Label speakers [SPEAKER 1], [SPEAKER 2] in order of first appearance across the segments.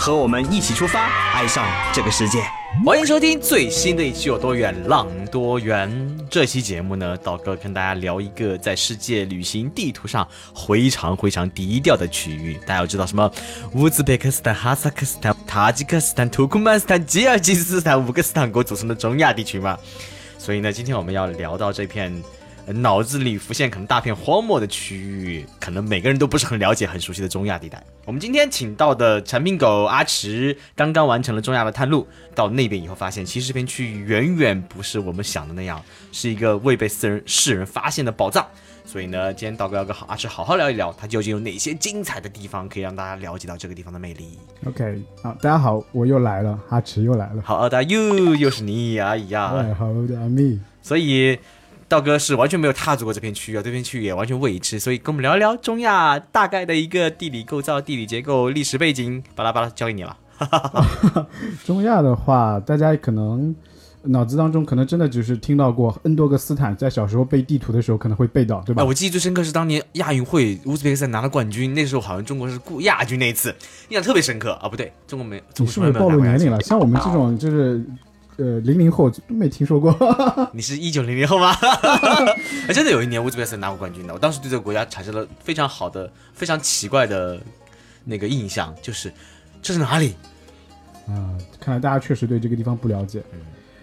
[SPEAKER 1] 和我们一起出发，爱上这个世界。欢迎收听最新的一期《有多远浪多远》。这期节目呢，道哥跟大家聊一个在世界旅行地图上非常非常低调的区域。大家要知道什么？乌兹别克斯坦、哈萨克斯坦、塔吉克斯坦、土库曼斯坦、吉尔吉斯斯坦五个斯坦国组成的中亚地区嘛。所以呢，今天我们要聊到这片。脑子里浮现可能大片荒漠的区域，可能每个人都不是很了解、很熟悉的中亚地带。我们今天请到的产品狗阿池，刚刚完成了中亚的探路，到那边以后发现，其实这片区域远远不是我们想的那样，是一个未被世人世人发现的宝藏。所以呢，今天道哥要跟好阿池好好聊一聊，他究竟有哪些精彩的地方，可以让大家了解到这个地方的魅力。
[SPEAKER 2] OK，好，大家好，我又来了，阿池又来了。
[SPEAKER 1] 好的，又又是你，哎呀，
[SPEAKER 2] 哎，好的阿密。
[SPEAKER 1] 所以。道哥是完全没有踏足过这片区域啊，这片区域也完全未知，所以跟我们聊一聊中亚大概的一个地理构造、地理结构、历史背景，巴拉巴拉，交给你了。
[SPEAKER 2] 中亚的话，大家可能脑子当中可能真的只是听到过 N 多个斯坦，在小时候背地图的时候可能会背到，对吧？
[SPEAKER 1] 啊，我记忆最深刻是当年亚运会，乌兹别克斯坦拿了冠军，那时候好像中国是顾亚军那一次，印象特别深刻啊。不对，中国没，
[SPEAKER 2] 你是不是暴露年龄了？像我们这种就是。呃，零零后都没听说过。
[SPEAKER 1] 你是一九零零后吗？真的有一年乌兹别克斯坦拿过冠军的，我当时对这个国家产生了非常好的、非常奇怪的那个印象，就是这是哪里？
[SPEAKER 2] 啊，看来大家确实对这个地方不了解。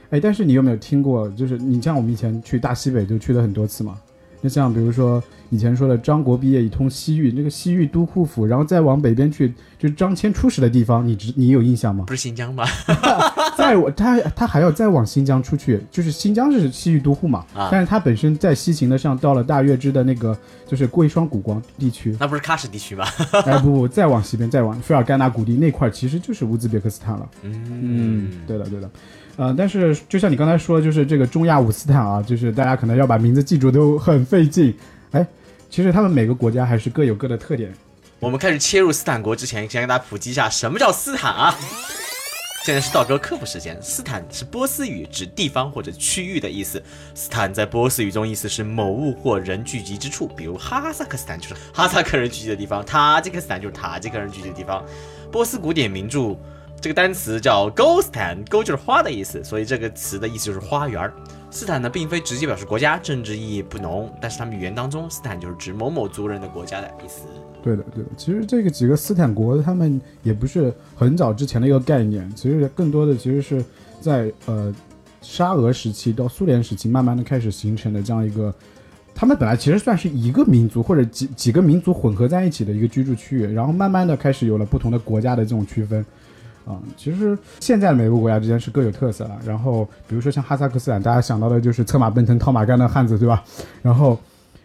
[SPEAKER 2] 哎，但是你有没有听过？就是你像我们以前去大西北就去了很多次嘛。那像比如说以前说的张国毕业以通西域，那个西域都护府，然后再往北边去，就是张骞出使的地方，你知你有印象吗？
[SPEAKER 1] 不是新疆吗？
[SPEAKER 2] 再我他他还要再往新疆出去，就是新疆是西域都护嘛，
[SPEAKER 1] 啊、
[SPEAKER 2] 但是他本身在西行的上到了大月支的那个就是贵霜古光地区，
[SPEAKER 1] 那不是喀什地区吗？
[SPEAKER 2] 哎不不，再往西边再往费尔干纳谷地那块，其实就是乌兹别克斯坦了。
[SPEAKER 1] 嗯
[SPEAKER 2] 嗯，对的对的。呃，但是就像你刚才说，就是这个中亚五斯坦啊，就是大家可能要把名字记住都很费劲。哎，其实他们每个国家还是各有各的特点。
[SPEAKER 1] 我们开始切入斯坦国之前，先跟大家普及一下什么叫斯坦啊。现在是道哥科普时间。斯坦是波斯语，指地方或者区域的意思。斯坦在波斯语中意思是某物或人聚集之处，比如哈萨克斯坦就是哈萨克人聚集的地方，塔吉克斯坦就是塔吉克人聚集的地方。波斯古典名著。这个单词叫 “gostan”，“go” 就是花的意思，所以这个词的意思就是花园。斯坦呢，并非直接表示国家，政治意义不浓，但是他们语言当中，斯坦就是指某某族人的国家的意思。
[SPEAKER 2] 对的，对的。其实这个几个斯坦国，他们也不是很早之前的一个概念，其实更多的其实是在呃沙俄时期到苏联时期，慢慢的开始形成的这样一个。他们本来其实算是一个民族或者几几个民族混合在一起的一个居住区域，然后慢慢的开始有了不同的国家的这种区分。啊、嗯，其实现在的每个国家之间是各有特色了。然后，比如说像哈萨克斯坦，大家想到的就是策马奔腾、套马杆的汉子，对吧？然后，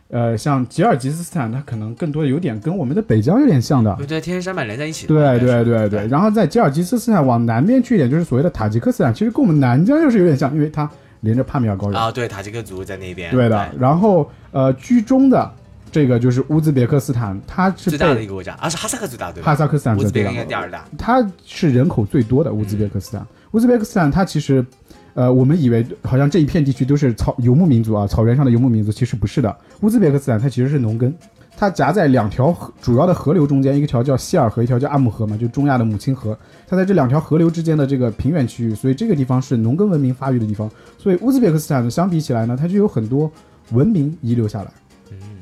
[SPEAKER 2] 呃，像吉尔吉斯斯坦，它可能更多的有点跟我们的北疆有点像的，
[SPEAKER 1] 对对，天山脉连在一起。
[SPEAKER 2] 对对对对。然后在吉尔吉斯斯坦往南边去一点，就是所谓的塔吉克斯坦，其实跟我们南疆又是有点像，因为它连着帕米尔高原
[SPEAKER 1] 啊。对，塔吉克族在那边。
[SPEAKER 2] 对的。然后，呃，居中的。这个就是乌兹别克斯坦，它是
[SPEAKER 1] 最大的一个国家，啊是哈萨克最大对吧？
[SPEAKER 2] 哈萨克斯坦
[SPEAKER 1] 乌兹别克应该第二大，
[SPEAKER 2] 它是人口最多的乌兹别克斯坦。乌兹别克斯坦它其实，呃，我们以为好像这一片地区都是草游牧民族啊，草原上的游牧民族，其实不是的。乌兹别克斯坦它其实是农耕，它夹在两条河主要的河流中间，一条叫希尔河，一条叫阿姆河嘛，就中亚的母亲河。它在这两条河流之间的这个平原区域，所以这个地方是农耕文明发育的地方。所以乌兹别克斯坦呢，相比起来呢，它就有很多文明遗留下来。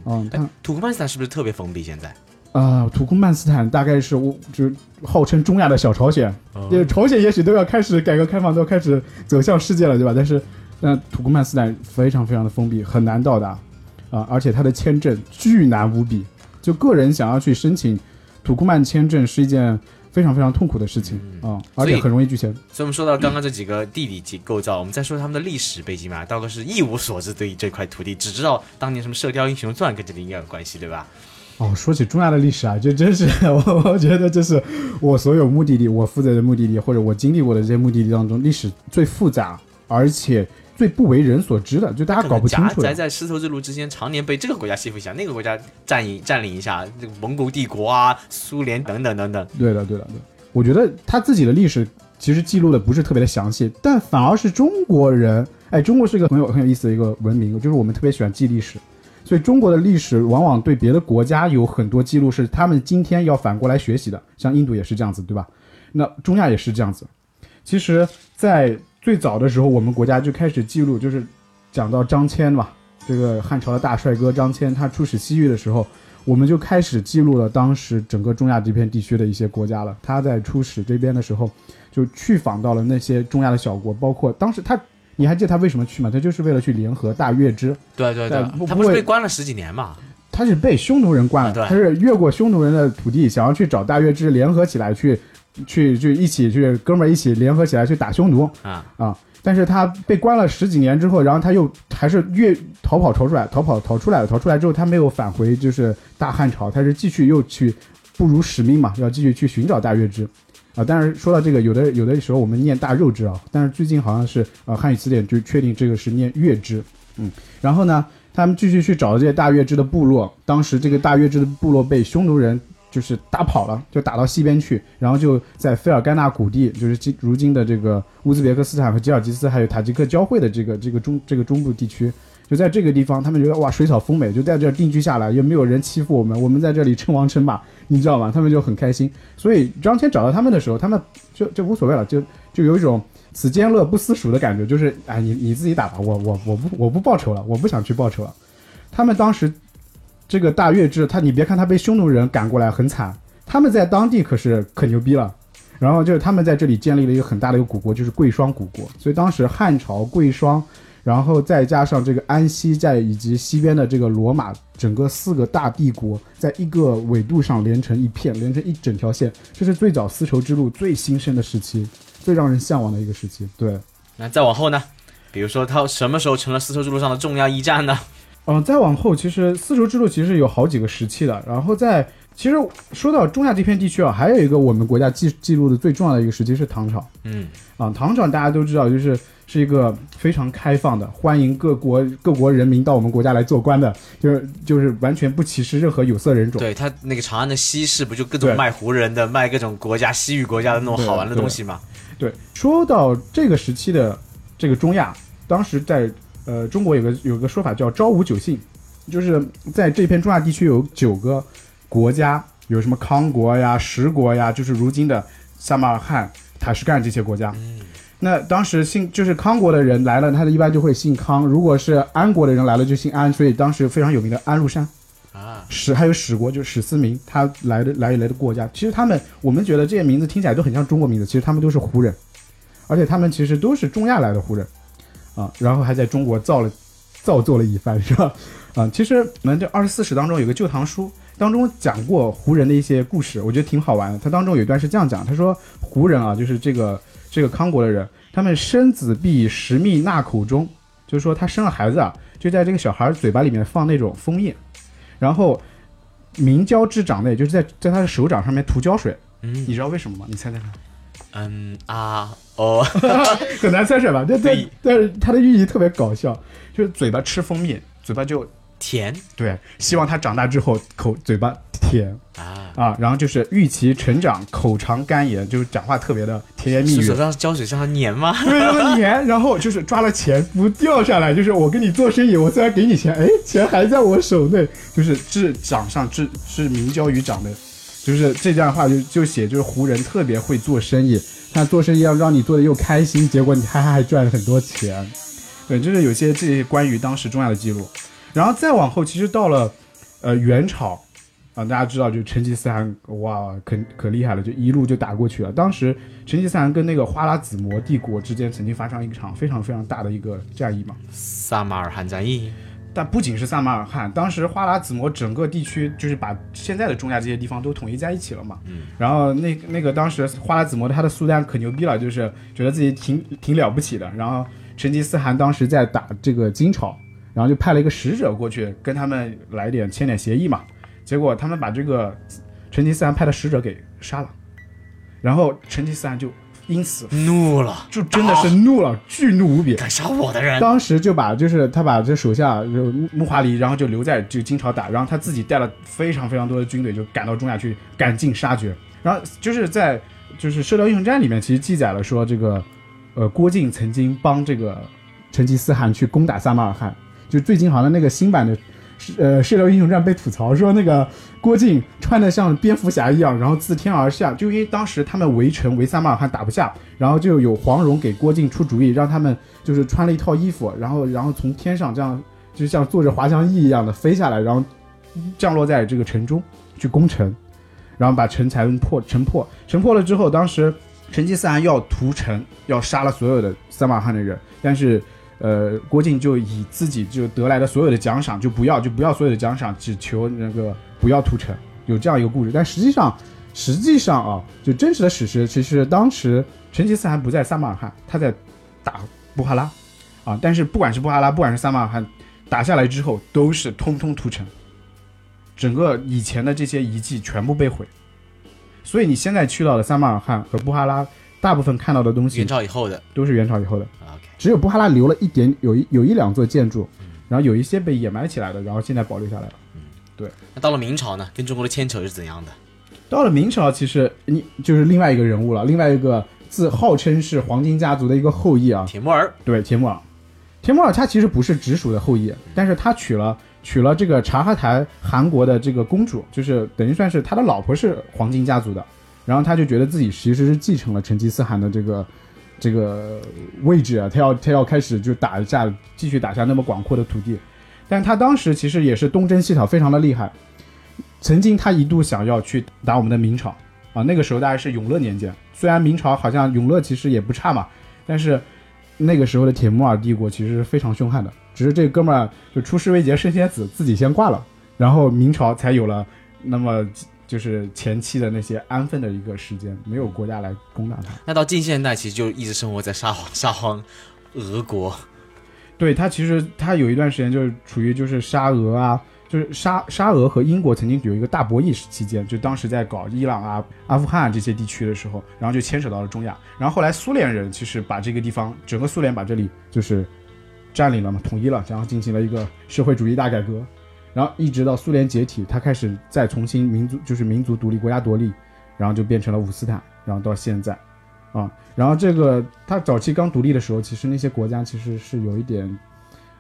[SPEAKER 2] 嗯，
[SPEAKER 1] 哎，土库曼斯坦是不是特别封闭？现在
[SPEAKER 2] 啊、呃，土库曼斯坦大概是我就号称中亚的小朝鲜，哦、朝鲜也许都要开始改革开放，都要开始走向世界了，对吧？但是，那土库曼斯坦非常非常的封闭，很难到达啊、呃，而且它的签证巨难无比，就个人想要去申请土库曼签证是一件。非常非常痛苦的事情啊、嗯，而且很容易拒签。
[SPEAKER 1] 所以，我们说到刚刚这几个地理及构造，我们再说他们的历史背景吧。道哥是一无所知，对于这块土地，只知道当年什么《射雕英雄传》跟这里应该有关系，对吧？
[SPEAKER 2] 哦，说起中亚的历史啊，这真是我我觉得这是我所有目的地，我负责的目的地或者我经历过的这些目的地当中，历史最复杂而且最不为人所知的，就大家搞不清楚的
[SPEAKER 1] 夹杂。在丝绸之路之间，常年被这个国家欺负一下，那个国家占领占领一下，这个蒙古帝国啊、苏联等等等等。
[SPEAKER 2] 对的，对的，对。我觉得他自己的历史其实记录的不是特别的详细，但反而是中国人，哎，中国是一个很有很有意思的一个文明，就是我们特别喜欢记历史，所以中国的历史往往对别的国家有很多记录是他们今天要反过来学习的，像印度也是这样子，对吧？那中亚也是这样子。其实，在最早的时候，我们国家就开始记录，就是讲到张骞嘛，这个汉朝的大帅哥张骞，他出使西域的时候，我们就开始记录了当时整个中亚这片地区的一些国家了。他在出使这边的时候，就去访到了那些中亚的小国，包括当时他，你还记得他为什么去吗？他就是为了去联合大月支，
[SPEAKER 1] 对对
[SPEAKER 2] 对不
[SPEAKER 1] 他不是被关了十几年嘛？
[SPEAKER 2] 他是被匈奴人关了，
[SPEAKER 1] 啊
[SPEAKER 2] 他是越过匈奴人的土地，想要去找大月支联合起来去，去去一起去哥们儿一起联合起来去打匈奴
[SPEAKER 1] 啊
[SPEAKER 2] 啊！但是他被关了十几年之后，然后他又还是越逃跑逃出来，逃跑逃出来了，逃出来之后他没有返回就是大汉朝，他是继续又去不辱使命嘛，要继续去寻找大月支。啊，但是说到这个，有的有的时候我们念大肉支啊，但是最近好像是呃汉语词典就确定这个是念月支，嗯，然后呢，他们继续去找这些大月支的部落，当时这个大月支的部落被匈奴人就是打跑了，就打到西边去，然后就在菲尔干纳谷地，就是今如今的这个乌兹别克斯坦和吉尔吉斯还有塔吉克交汇的这个这个中这个中部地区。就在这个地方，他们觉得哇水草丰美，就在这定居下来，也没有人欺负我们，我们在这里称王称霸，你知道吗？他们就很开心。所以张骞找到他们的时候，他们就就无所谓了，就就有一种此间乐不思蜀的感觉，就是哎，你你自己打吧，我我我不我不报仇了，我不想去报仇了。他们当时这个大月支，他你别看他被匈奴人赶过来很惨，他们在当地可是可牛逼了。然后就是他们在这里建立了一个很大的一个古国，就是贵霜古国。所以当时汉朝、贵霜，然后再加上这个安西，在以及西边的这个罗马，整个四个大帝国在一个纬度上连成一片，连成一整条线。这是最早丝绸之路最兴盛的时期，最让人向往的一个时期。对，
[SPEAKER 1] 那再往后呢？比如说它什么时候成了丝绸之路上的重要驿站呢？
[SPEAKER 2] 嗯、再往后，其实丝绸之路其实有好几个时期的。然后在其实说到中亚这片地区啊，还有一个我们国家记记录的最重要的一个时期是唐朝。
[SPEAKER 1] 嗯，
[SPEAKER 2] 啊，唐朝大家都知道，就是是一个非常开放的，欢迎各国各国人民到我们国家来做官的，就是就是完全不歧视任何有色人种。
[SPEAKER 1] 对他那个长安的西市不就各种卖胡人的、卖各种国家西域国家的那种好玩的东西嘛？
[SPEAKER 2] 对，说到这个时期的这个中亚，当时在呃中国有个有个说法叫“朝五九姓”，就是在这片中亚地区有九个国家，有什么康国呀、石国呀，就是如今的撒马尔罕、塔什干这些国家。那当时姓就是康国的人来了，他的一般就会姓康；如果是安国的人来了，就姓安。所以当时非常有名的安禄山。
[SPEAKER 1] 啊，
[SPEAKER 2] 史还有史国，就是史思明，他来的来来的国家，其实他们我们觉得这些名字听起来都很像中国名字，其实他们都是胡人，而且他们其实都是中亚来的胡人，啊，然后还在中国造了造作了一番，是吧？啊，其实我们这二十四史当中有个《旧唐书》，当中讲过胡人的一些故事，我觉得挺好玩的。它当中有一段是这样讲，他说胡人啊，就是这个这个康国的人，他们生子必食蜜纳口中，就是说他生了孩子啊，就在这个小孩嘴巴里面放那种蜂液。然后明胶之掌内，就是在在他的手掌上面涂胶水。
[SPEAKER 1] 嗯
[SPEAKER 2] 你知道为什么吗？你猜猜看，
[SPEAKER 1] 嗯啊哦，
[SPEAKER 2] 很难猜是吧？对
[SPEAKER 1] 对
[SPEAKER 2] 对，但是它的寓意特别搞笑，就是嘴巴吃蜂蜜，嘴巴就
[SPEAKER 1] 甜
[SPEAKER 2] 对，希望他长大之后口嘴巴甜
[SPEAKER 1] 啊，
[SPEAKER 2] 啊，然后就是预期成长，口尝甘言，就是讲话特别的甜言蜜语
[SPEAKER 1] 是手。上胶水粘吗？
[SPEAKER 2] 对，让他黏，然后就是抓了钱不掉下来，就是我跟你做生意，我虽然给你钱，哎，钱还在我手内，就是治掌上治是明胶于掌的，就是这段话就就写就是湖人特别会做生意，他做生意要让你做的又开心，结果你还还还赚了很多钱，对，就是有些这些关于当时重要的记录，然后再往后，其实到了呃元朝。啊，大家知道，就成吉思汗，哇，可可厉害了，就一路就打过去了。当时成吉思汗跟那个花剌子模帝国之间曾经发生一场非常非常大的一个战役嘛。
[SPEAKER 1] 萨马尔罕战役
[SPEAKER 2] 但不仅是撒马尔罕，当时花剌子模整个地区就是把现在的中亚这些地方都统一在一起了嘛。
[SPEAKER 1] 嗯。
[SPEAKER 2] 然后那那个当时花剌子模他的苏丹可牛逼了，就是觉得自己挺挺了不起的。然后成吉思汗当时在打这个金朝，然后就派了一个使者过去跟他们来点签点协议嘛。结果他们把这个成吉思汗派的使者给杀了，然后成吉思汗就因此
[SPEAKER 1] 怒了，
[SPEAKER 2] 就真的是怒了，巨怒无比。
[SPEAKER 1] 敢杀我的人，
[SPEAKER 2] 当时就把就是他把这手下就木华黎，然后就留在就金朝打，然后他自己带了非常非常多的军队就赶到中亚去赶尽杀绝。然后就是在就是《射雕英雄传》里面其实记载了说这个呃郭靖曾经帮这个成吉思汗去攻打撒马尔罕，就最近好像那个新版的。呃，《射雕英雄传》被吐槽说那个郭靖穿的像蝙蝠侠一样，然后自天而下，就因为当时他们围城围三马尔罕打不下，然后就有黄蓉给郭靖出主意，让他们就是穿了一套衣服，然后然后从天上这样就像坐着滑翔翼一样的飞下来，然后降落在这个城中去攻城，然后把城才破城破城破了之后，当时成吉思汗要屠城，要杀了所有的三马尔罕的人，但是。呃，郭靖就以自己就得来的所有的奖赏，就不要就不要所有的奖赏，只求那个不要屠城，有这样一个故事。但实际上，实际上啊，就真实的史实，其实当时成吉思汗不在撒马尔罕，他在打布哈拉，啊，但是不管是布哈拉，不管是撒马尔罕，打下来之后都是通通屠城，整个以前的这些遗迹全部被毁。所以你现在去到的撒马尔罕和布哈拉，大部分看到的东西，
[SPEAKER 1] 元朝以后的
[SPEAKER 2] 都是元朝以后的。
[SPEAKER 1] 只
[SPEAKER 2] 有布哈拉留了一点，有一有一两座建筑，然后有一些被掩埋起来的，然后现在保留下来了。嗯，对。
[SPEAKER 1] 那到了明朝呢？跟中国的牵扯是怎样的？
[SPEAKER 2] 到了明朝，其实你就是另外一个人物了，另外一个自号称是黄金家族的一个后裔啊，
[SPEAKER 1] 铁木儿。
[SPEAKER 2] 对，铁木儿。铁木儿他其实不是直属的后裔，但是他娶了娶了这个察哈台韩国的这个公主，就是等于算是他的老婆是黄金家族的，然后他就觉得自己其实是继承了成吉思汗的这个。这个位置啊，他要他要开始就打下，继续打下那么广阔的土地，但他当时其实也是东征西讨，非常的厉害。曾经他一度想要去打我们的明朝啊，那个时候大概是永乐年间，虽然明朝好像永乐其实也不差嘛，但是那个时候的铁木尔帝国其实是非常凶悍的。只是这哥们儿就出师未捷身先死，自己先挂了，然后明朝才有了那么。就是前期的那些安分的一个时间，没有国家来攻打他。
[SPEAKER 1] 那到近现代，其实就一直生活在沙皇沙皇俄国。
[SPEAKER 2] 对他，其实他有一段时间就是处于就是沙俄啊，就是沙沙俄和英国曾经有一个大博弈期间，就当时在搞伊朗啊、阿富汗这些地区的时候，然后就牵扯到了中亚。然后后来苏联人其实把这个地方，整个苏联把这里就是占领了嘛，统一了，然后进行了一个社会主义大改革。然后一直到苏联解体，他开始再重新民族就是民族独立，国家独立，然后就变成了五斯坦，然后到现在，啊，然后这个他早期刚独立的时候，其实那些国家其实是有一点，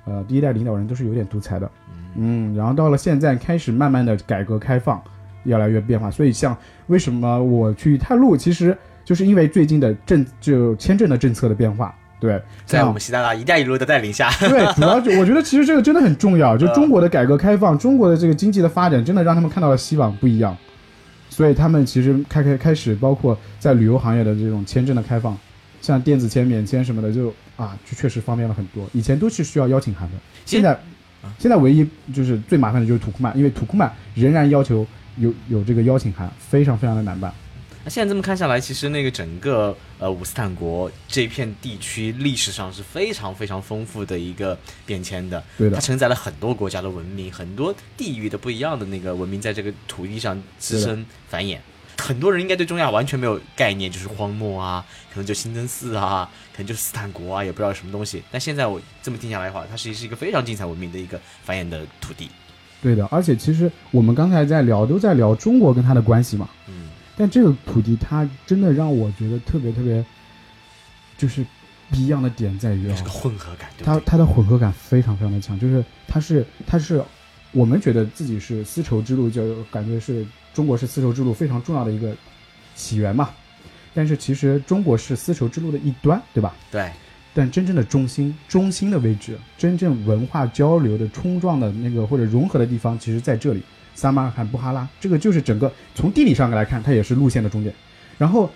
[SPEAKER 2] 呃，第一代领导人都是有点独裁的，嗯，然后到了现在开始慢慢的改革开放，越来越变化，所以像为什么我去探路，其实就是因为最近的政就签证的政策的变化。对，
[SPEAKER 1] 在我们习大大“一带一路”的带领下，
[SPEAKER 2] 对，主要就我觉得其实这个真的很重要。就中国的改革开放，中国的这个经济的发展，真的让他们看到了希望，不一样。所以他们其实开开开始，包括在旅游行业的这种签证的开放，像电子签、免签什么的，就啊，就确实方便了很多。以前都是需要邀请函的，现在，现在唯一就是最麻烦的就是土库曼，因为土库曼仍然要求有有这个邀请函，非常非常的难办。
[SPEAKER 1] 那现在这么看下来，其实那个整个呃五斯坦国这片地区历史上是非常非常丰富的一个变迁的，
[SPEAKER 2] 对
[SPEAKER 1] 的，它承载了很多国家的文明，很多地域的不一样的那个文明在这个土地上滋生繁衍。很多人应该对中亚完全没有概念，就是荒漠啊，可能就清真寺啊，可能就是斯坦国啊，也不知道什么东西。但现在我这么听下来的话，它实际是一个非常精彩文明的一个繁衍的土地。
[SPEAKER 2] 对的，而且其实我们刚才在聊，都在聊中国跟它的关系嘛，嗯。但这个土地，它真的让我觉得特别特别，就是不一样的点在于啊，
[SPEAKER 1] 这个混合感，
[SPEAKER 2] 它它的混合感非常非常的强，就是它是它是我们觉得自己是丝绸之路，就感觉是中国是丝绸之路非常重要的一个起源嘛。但是其实中国是丝绸之路的一端，对吧？
[SPEAKER 1] 对。
[SPEAKER 2] 但真正的中心，中心的位置，真正文化交流的冲撞的那个或者融合的地方，其实在这里。撒马尔罕、布哈拉，这个就是整个从地理上来看，它也是路线的终点。然后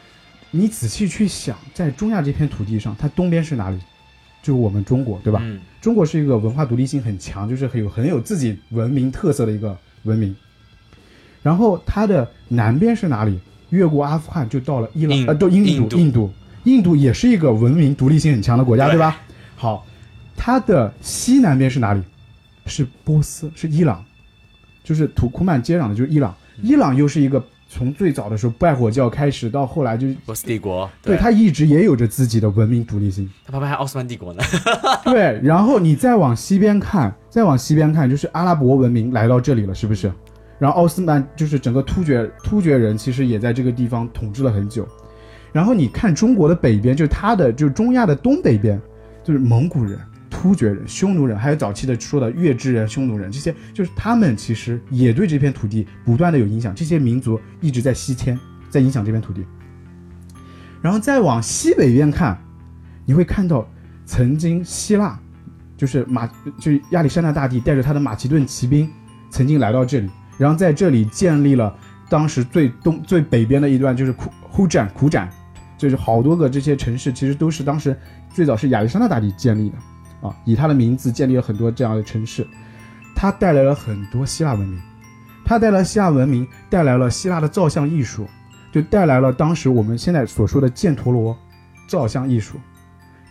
[SPEAKER 2] 你仔细去想，在中亚这片土地上，它东边是哪里？就是我们中国，对吧？
[SPEAKER 1] 嗯。
[SPEAKER 2] 中国是一个文化独立性很强，就是很有很有自己文明特色的一个文明。然后它的南边是哪里？越过阿富汗就到了伊朗，呃，到印度，印度，印度也是一个文明独立性很强的国家，对吧？好，它的西南边是哪里？是波斯，是伊朗。就是土库曼接壤的就是伊朗，伊朗又是一个从最早的时候拜火教开始到后来就
[SPEAKER 1] 波斯帝国，
[SPEAKER 2] 对它一直也有着自己的文明独立性。
[SPEAKER 1] 他旁边还奥斯曼帝国呢。
[SPEAKER 2] 对，然后你再往西边看，再往西边看，就是阿拉伯文明来到这里了，是不是？然后奥斯曼就是整个突厥突厥人，其实也在这个地方统治了很久。然后你看中国的北边，就是它的就是中亚的东北边，就是蒙古人、突厥人、匈奴人，还有早期的说的月支人、匈奴人，这些就是他们其实也对这片土地不断的有影响。这些民族一直在西迁，在影响这片土地。然后再往西北边看，你会看到曾经希腊，就是马，就是亚历山大大帝带着他的马其顿骑兵曾经来到这里，然后在这里建立了当时最东最北边的一段，就是苦呼展苦展，就是好多个这些城市，其实都是当时最早是亚历山大大帝建立的啊，以他的名字建立了很多这样的城市，他带来了很多希腊文明，他带来希腊文明，带来了希腊的造像艺术。就带来了当时我们现在所说的犍陀罗造像艺术，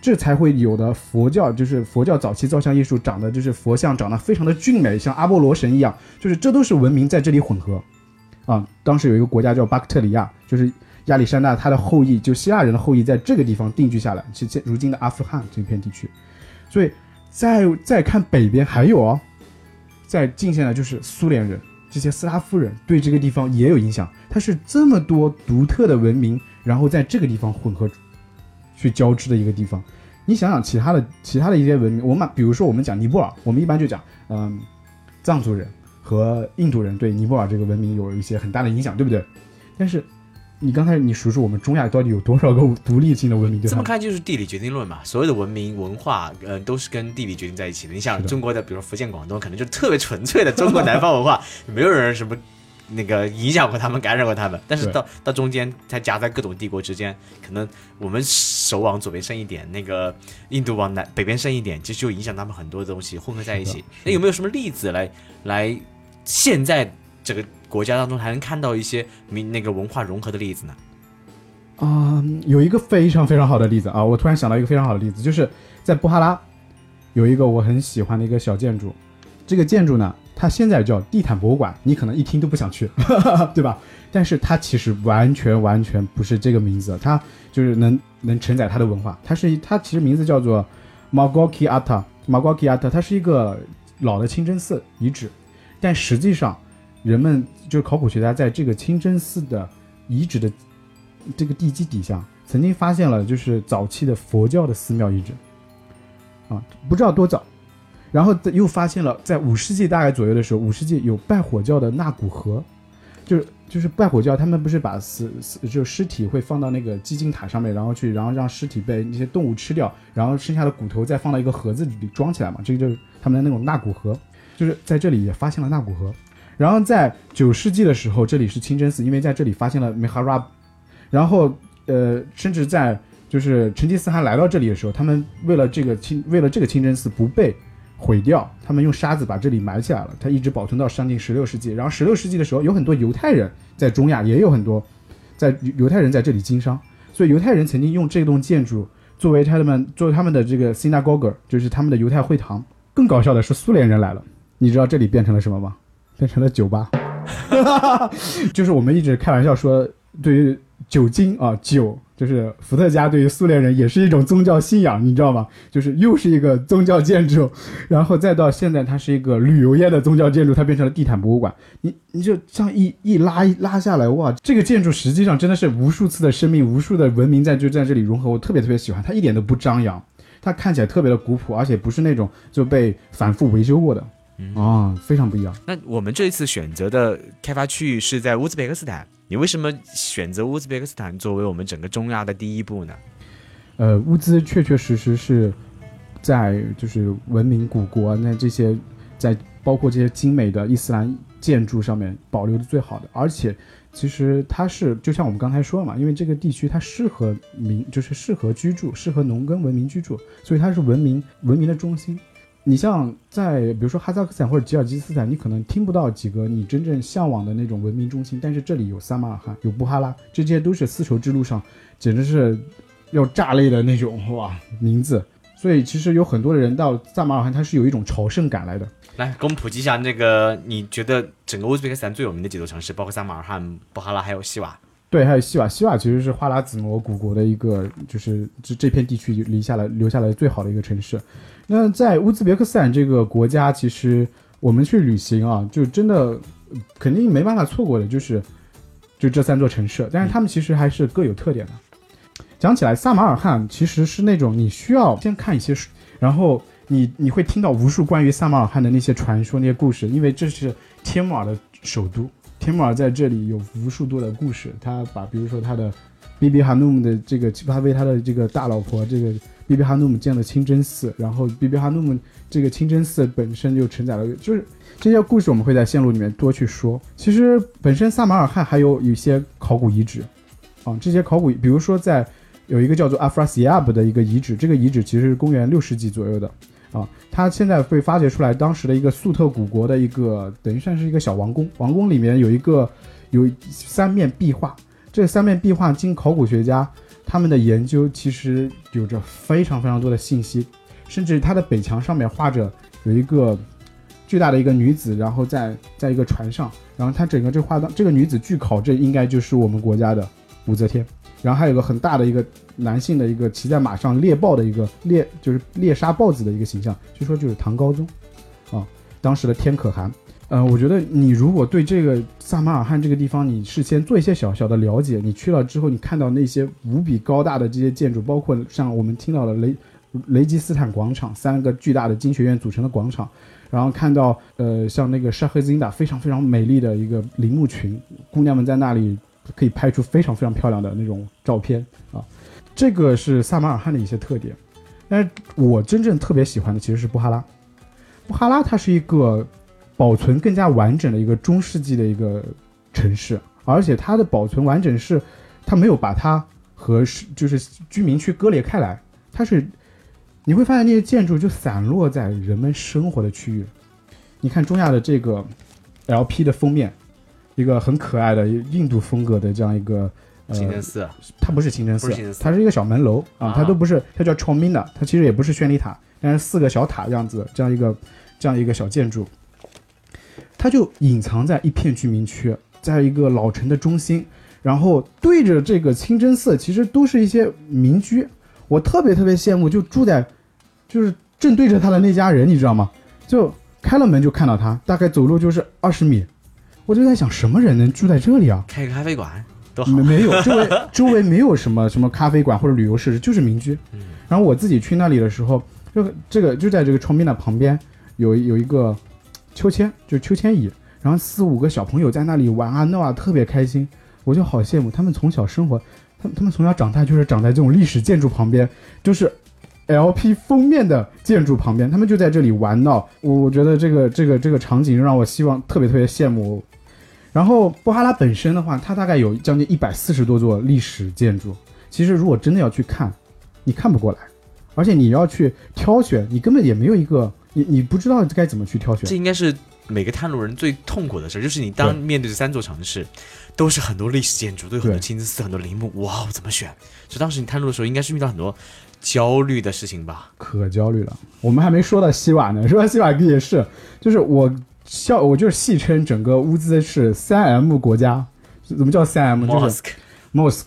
[SPEAKER 2] 这才会有的佛教，就是佛教早期造像艺术长得就是佛像长得非常的俊美，像阿波罗神一样，就是这都是文明在这里混合，啊，当时有一个国家叫巴克特里亚，就是亚历山大他的后裔，就希腊人的后裔在这个地方定居下来，是现如今的阿富汗这片地区，所以再再看北边还有哦，在近现的就是苏联人。这些斯拉夫人对这个地方也有影响，它是这么多独特的文明，然后在这个地方混合，去交织的一个地方。你想想其他的其他的一些文明，我们比如说我们讲尼泊尔，我们一般就讲，嗯，藏族人和印度人对尼泊尔这个文明有一些很大的影响，对不对？但是。你刚才你数数我们中亚到底有多少个独立性的文明？
[SPEAKER 1] 这么看就是地理决定论嘛，所有的文明文化，嗯，都是跟地理决定在一起的。你想中国的，比如福建、广东，可能就特别纯粹的中国南方文化，没有人什么那个影响过他们、感染过他们。但是到到中间，它夹在各种帝国之间，可能我们手往左边伸一点，那个印度往南北边伸一点，其实就影响他们很多东西混合在一起。那有没有什么例子来来现在这个？国家当中还能看到一些民那个文化融合的例子呢？
[SPEAKER 2] 啊，有一个非常非常好的例子啊！我突然想到一个非常好的例子，就是在布哈拉有一个我很喜欢的一个小建筑。这个建筑呢，它现在叫地毯博物馆，你可能一听都不想去，对吧？但是它其实完全完全不是这个名字，它就是能能承载它的文化。它是它其实名字叫做 Magoki Ata，Magoki Ata，它是一个老的清真寺遗址，但实际上。人们就是考古学家在这个清真寺的遗址的这个地基底下，曾经发现了就是早期的佛教的寺庙遗址，啊，不知道多早，然后又发现了在五世纪大概左右的时候，五世纪有拜火教的纳古河，就是就是拜火教，他们不是把死死就尸体会放到那个基金塔上面，然后去然后让尸体被那些动物吃掉，然后剩下的骨头再放到一个盒子里装起来嘛，这个就是他们的那种纳古河，就是在这里也发现了纳古河。然后在九世纪的时候，这里是清真寺，因为在这里发现了梅哈拉。然后，呃，甚至在就是成吉思汗来到这里的时候，他们为了这个清，为了这个清真寺不被毁掉，他们用沙子把这里埋起来了。它一直保存到上近十六世纪。然后十六世纪的时候，有很多犹太人在中亚，也有很多在犹太人在这里经商，所以犹太人曾经用这栋建筑作为他们作为他们的这个 synagogue，就是他们的犹太会堂。更搞笑的是，苏联人来了，你知道这里变成了什么吗？变成了酒吧，就是我们一直开玩笑说，对于酒精啊，酒就是伏特加，对于苏联人也是一种宗教信仰，你知道吗？就是又是一个宗教建筑，然后再到现在，它是一个旅游业的宗教建筑，它变成了地毯博物馆。你你就这样一一拉一拉下来，哇，这个建筑实际上真的是无数次的生命，无数的文明在就在这里融合，我特别特别喜欢，它一点都不张扬，它看起来特别的古朴，而且不是那种就被反复维修过的。啊，非常不一样。
[SPEAKER 1] 那我们这一次选择的开发区域是在乌兹别克斯坦，你为什么选择乌兹别克斯坦作为我们整个中亚的第一步呢？
[SPEAKER 2] 呃，乌兹确确实实是在就是文明古国那这些，在包括这些精美的伊斯兰建筑上面保留的最好的，而且其实它是就像我们刚才说的嘛，因为这个地区它适合民，就是适合居住，适合农耕文明居住，所以它是文明文明的中心。你像在比如说哈萨克斯坦或者吉尔吉斯斯坦，你可能听不到几个你真正向往的那种文明中心，但是这里有撒马尔罕，有布哈拉，这些都是丝绸之路上简直是要炸裂的那种哇名字。所以其实有很多的人到萨马尔罕，他是有一种朝圣感来的。
[SPEAKER 1] 来给我们普及一下，那个你觉得整个乌兹别克斯坦最有名的几座城市，包括萨马尔罕、布哈拉还有西瓦。
[SPEAKER 2] 对，还有西瓦，西瓦其实是花剌子模古国的一个，就是这这片地区留下来留下来最好的一个城市。那在乌兹别克斯坦这个国家，其实我们去旅行啊，就真的肯定没办法错过的，就是就这三座城市。但是他们其实还是各有特点的。讲起来，萨马尔罕其实是那种你需要先看一些书，然后你你会听到无数关于萨马尔罕的那些传说、那些故事，因为这是天目尔的首都。天穆尔在这里有无数多的故事，他把比如说他的比比哈努姆的这个，他为他的这个大老婆这个比比哈努姆建了清真寺，然后比比哈努姆这个清真寺本身就承载了，就是这些故事我们会在线路里面多去说。其实本身萨马尔罕还有一些考古遗址，啊，这些考古，比如说在有一个叫做阿弗拉西亚布的一个遗址，这个遗址其实是公元六世纪左右的。啊，它现在被发掘出来，当时的一个粟特古国的一个，等于算是一个小王宫。王宫里面有一个有三面壁画，这三面壁画经考古学家他们的研究，其实有着非常非常多的信息。甚至它的北墙上面画着有一个巨大的一个女子，然后在在一个船上，然后它整个这画当这个女子，据考证应该就是我们国家的武则天。然后还有个很大的一个男性的一个骑在马上猎豹的一个猎，就是猎杀豹子的一个形象，据说就是唐高宗，啊，当时的天可汗。呃，我觉得你如果对这个萨马尔罕这个地方，你事先做一些小小的了解，你去了之后，你看到那些无比高大的这些建筑，包括像我们听到的雷雷吉斯坦广场，三个巨大的经学院组成的广场，然后看到呃像那个沙赫兹因达非常非常美丽的一个陵墓群，姑娘们在那里。可以拍出非常非常漂亮的那种照片啊，这个是萨马尔罕的一些特点。但是我真正特别喜欢的其实是布哈拉。布哈拉它是一个保存更加完整的一个中世纪的一个城市，而且它的保存完整是它没有把它和就是居民区割裂开来，它是你会发现那些建筑就散落在人们生活的区域。你看中亚的这个 LP 的封面。一个很可爱的印度风格的这样一个
[SPEAKER 1] 清真寺，
[SPEAKER 2] 它不是清真寺，它是一个小门楼啊，它都不是，它叫 Chomina，它其实也不是宣礼塔，但是四个小塔样子这样一个这样一个小建筑，它就隐藏在一片居民区，在一个老城的中心，然后对着这个清真寺，其实都是一些民居，我特别特别羡慕，就住在就是正对着他的那家人，你知道吗？就开了门就看到他，大概走路就是二十米。我就在想，什么人能住在这里啊？
[SPEAKER 1] 开个咖啡馆多好。
[SPEAKER 2] 没有，周围 周围没有什么什么咖啡馆或者旅游设施，就是民居。然后我自己去那里的时候，就这个就在这个窗边的旁边，有有一个秋千，就是秋千椅，然后四五个小朋友在那里玩啊闹啊，特别开心。我就好羡慕他们从小生活，他们他们从小长大就是长在这种历史建筑旁边，就是 LP 封面的建筑旁边，他们就在这里玩闹。我我觉得这个这个这个场景让我希望特别特别羡慕。然后布哈拉本身的话，它大概有将近一百四十多座历史建筑。其实如果真的要去看，你看不过来，而且你要去挑选，你根本也没有一个，你你不知道该怎么去挑选。
[SPEAKER 1] 这应该是每个探路人最痛苦的事，就是你当面对这三座城市，都是很多历史建筑，都有很多清真寺、很多陵墓，哇，怎么选？就当时你探路的时候，应该是遇到很多焦虑的事情吧？
[SPEAKER 2] 可焦虑了。我们还没说到西瓦呢，说到西瓦也是，就是我。笑，我就是戏称整个乌兹是三 M 国家，怎么叫三 M？就是 mosque，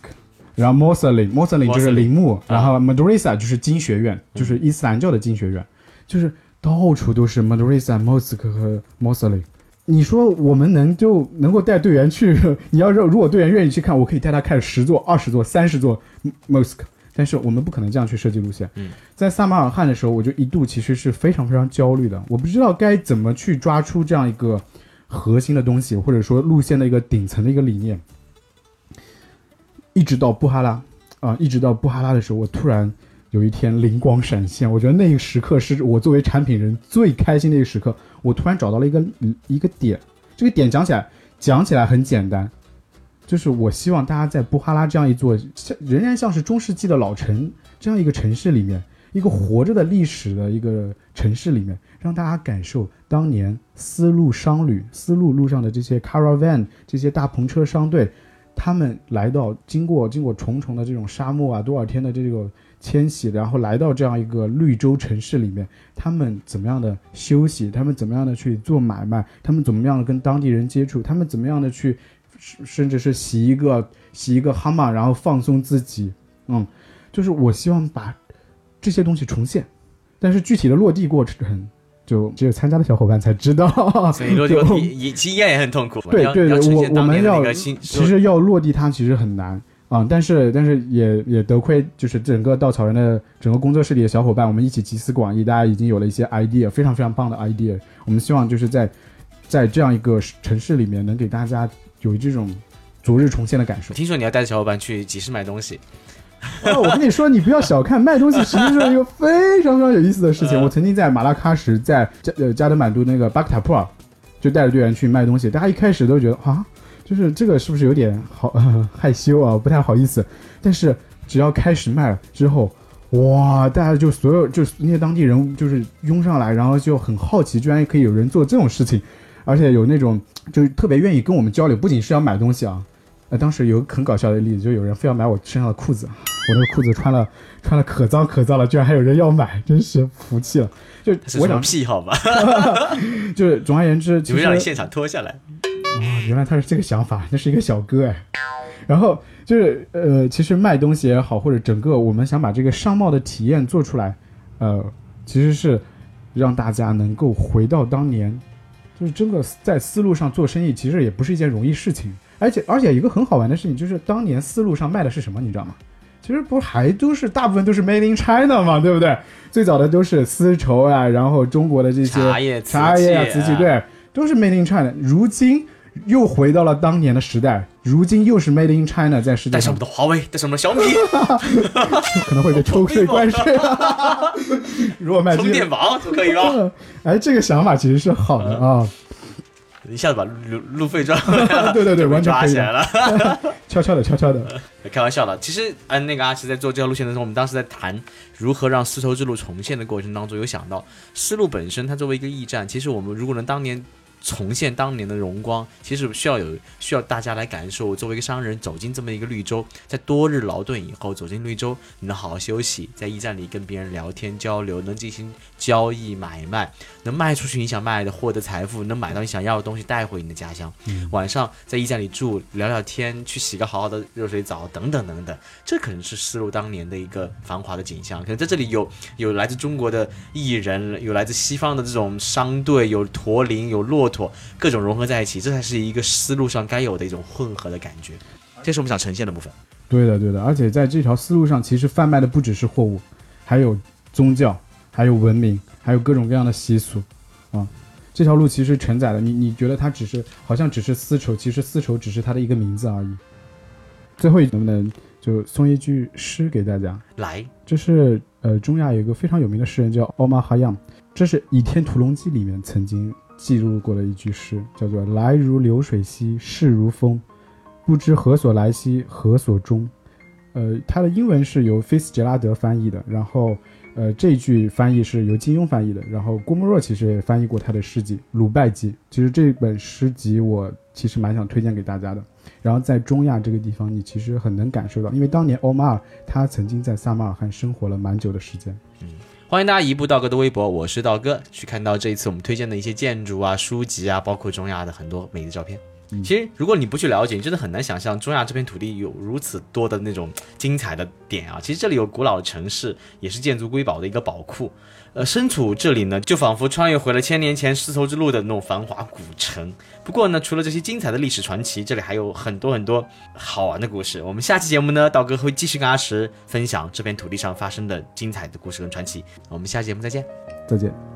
[SPEAKER 2] 然后 Moslem，Moslem 就是陵墓，然后 Madrasa 就是经学院，就是伊斯兰教的经学院，就是到处都是 Madrasa、Mosque 和 Mosley，。你说我们能就能够带队员去？你要是如果队员愿意去看，我可以带他看十座、二十座、三十座 Mosque。但是我们不可能这样去设计路线。
[SPEAKER 1] 嗯，
[SPEAKER 2] 在萨马尔罕的时候，我就一度其实是非常非常焦虑的，我不知道该怎么去抓出这样一个核心的东西，或者说路线的一个顶层的一个理念。一直到布哈拉啊，一直到布哈拉的时候，我突然有一天灵光闪现，我觉得那个时刻是我作为产品人最开心的一个时刻。我突然找到了一个一个点，这个点讲起来讲起来很简单。就是我希望大家在布哈拉这样一座像仍然像是中世纪的老城这样一个城市里面，一个活着的历史的一个城市里面，让大家感受当年丝路商旅、丝路路上的这些 caravan 这些大篷车商队，他们来到经过经过重重的这种沙漠啊，多少天的这个迁徙，然后来到这样一个绿洲城市里面，他们怎么样的休息，他们怎么样的去做买卖，他们怎么样的跟当地人接触，他们怎么样的去，甚至是洗一个洗一个哈马，然后放松自己，嗯，就是我希望把这些东西重现，但是具体的落地过程。就只有参加的小伙伴才知道，
[SPEAKER 1] 所以落地也其实应该也很痛苦。
[SPEAKER 2] 对对对，我我们要
[SPEAKER 1] 其
[SPEAKER 2] 实要落地它其实很难啊，但是但是也也得亏就是整个稻草人的整个工作室里的小伙伴，我们一起集思广益，大家已经有了一些 idea，非常非常棒的 idea。我们希望就是在在这样一个城市里面，能给大家有这种昨日重现的感受。
[SPEAKER 1] 听说你要带着小伙伴去集市买东西。
[SPEAKER 2] 哦，我跟你说，你不要小看卖东西，实际上一个非常非常有意思的事情。我曾经在马拉喀什，在加呃加德满都那个巴克塔普尔，就带着队员去卖东西。大家一开始都觉得啊，就是这个是不是有点好害羞啊，不太好意思。但是只要开始卖了之后，哇，大家就所有就是那些当地人就是拥上来，然后就很好奇，居然可以有人做这种事情，而且有那种就是特别愿意跟我们交流，不仅是要买东西啊。呃，当时有很搞笑的例子，就有人非要买我身上的裤子，我那个裤子穿了穿了可脏可脏了，居然还有人要买，真是服气了。就我想
[SPEAKER 1] 屁好吧，
[SPEAKER 2] 就是总而言之，
[SPEAKER 1] 就让你现场脱下来。
[SPEAKER 2] 哦，原来他是这个想法，那是一个小哥哎。然后就是呃，其实卖东西也好，或者整个我们想把这个商贸的体验做出来，呃，其实是让大家能够回到当年，就是真的在思路上做生意，其实也不是一件容易事情。而且而且一个很好玩的事情就是，当年丝路上卖的是什么，你知道吗？其实不还都是大部分都是 Made in China 嘛，对不对？最早的都是丝绸啊，然后中国的这些
[SPEAKER 1] 茶叶、
[SPEAKER 2] 茶叶啊、瓷器，对，都是 Made in China。如今又回到了当年的时代，如今又是 Made in China 在世界上。带
[SPEAKER 1] 上我们的华为，带上我们的小米，
[SPEAKER 2] 可能会被抽税关税。如果卖
[SPEAKER 1] 充电宝就可以了。
[SPEAKER 2] 哎，这个想法其实是好的啊。
[SPEAKER 1] 一下子把路路费赚了，
[SPEAKER 2] 对对对，完全
[SPEAKER 1] 抓起来了，
[SPEAKER 2] 悄悄的，悄悄的，
[SPEAKER 1] 开玩笑的。其实，嗯，那个阿奇在做这条路线的时候，我们当时在谈如何让丝绸之路重现的过程当中，有想到丝路本身，它作为一个驿站，其实我们如果能当年。重现当年的荣光，其实需要有需要大家来感受。作为一个商人走进这么一个绿洲，在多日劳顿以后走进绿洲，你能好好休息，在驿站里跟别人聊天交流，能进行交易买卖，能卖出去你想卖的，获得财富，能买到你想要的东西带回你的家乡。晚上在驿站里住聊聊天，去洗个好好的热水澡，等等等等，这可能是丝路当年的一个繁华的景象。可能在这里有有来自中国的艺人，有来自西方的这种商队，有驼铃，有骆驼。各种融合在一起，这才是一个思路上该有的一种混合的感觉，这是我们想呈现的部分。
[SPEAKER 2] 对的，对的。而且在这条思路上，其实贩卖的不只是货物，还有宗教，还有文明，还有各种各样的习俗啊。这条路其实承载了你，你觉得它只是好像只是丝绸，其实丝绸只是它的一个名字而已。最后能不能就送一句诗给大家？
[SPEAKER 1] 来，
[SPEAKER 2] 这是呃中亚有一个非常有名的诗人叫奥马哈扬，这是《倚天屠龙记》里面曾经。记录过的一句诗，叫做“来如流水兮，逝如风，不知何所来兮，何所终。”呃，它的英文是由菲斯杰拉德翻译的，然后，呃，这句翻译是由金庸翻译的，然后郭沫若其实也翻译过他的诗集《鲁拜集》。其实这本诗集我其实蛮想推荐给大家的。然后在中亚这个地方，你其实很能感受到，因为当年欧马尔他曾经在萨马尔罕生活了蛮久的时间。
[SPEAKER 1] 嗯。欢迎大家移步道哥的微博，我是道哥，去看到这一次我们推荐的一些建筑啊、书籍啊，包括中亚的很多美的照片。其实，如果你不去了解，你真的很难想象中亚这片土地有如此多的那种精彩的点啊！其实这里有古老的城市，也是建筑瑰宝的一个宝库。呃，身处这里呢，就仿佛穿越回了千年前丝绸之路的那种繁华古城。不过呢，除了这些精彩的历史传奇，这里还有很多很多好玩的故事。我们下期节目呢，道哥会继续跟阿石分享这片土地上发生的精彩的故事跟传奇。我们下期节目再见，
[SPEAKER 2] 再见。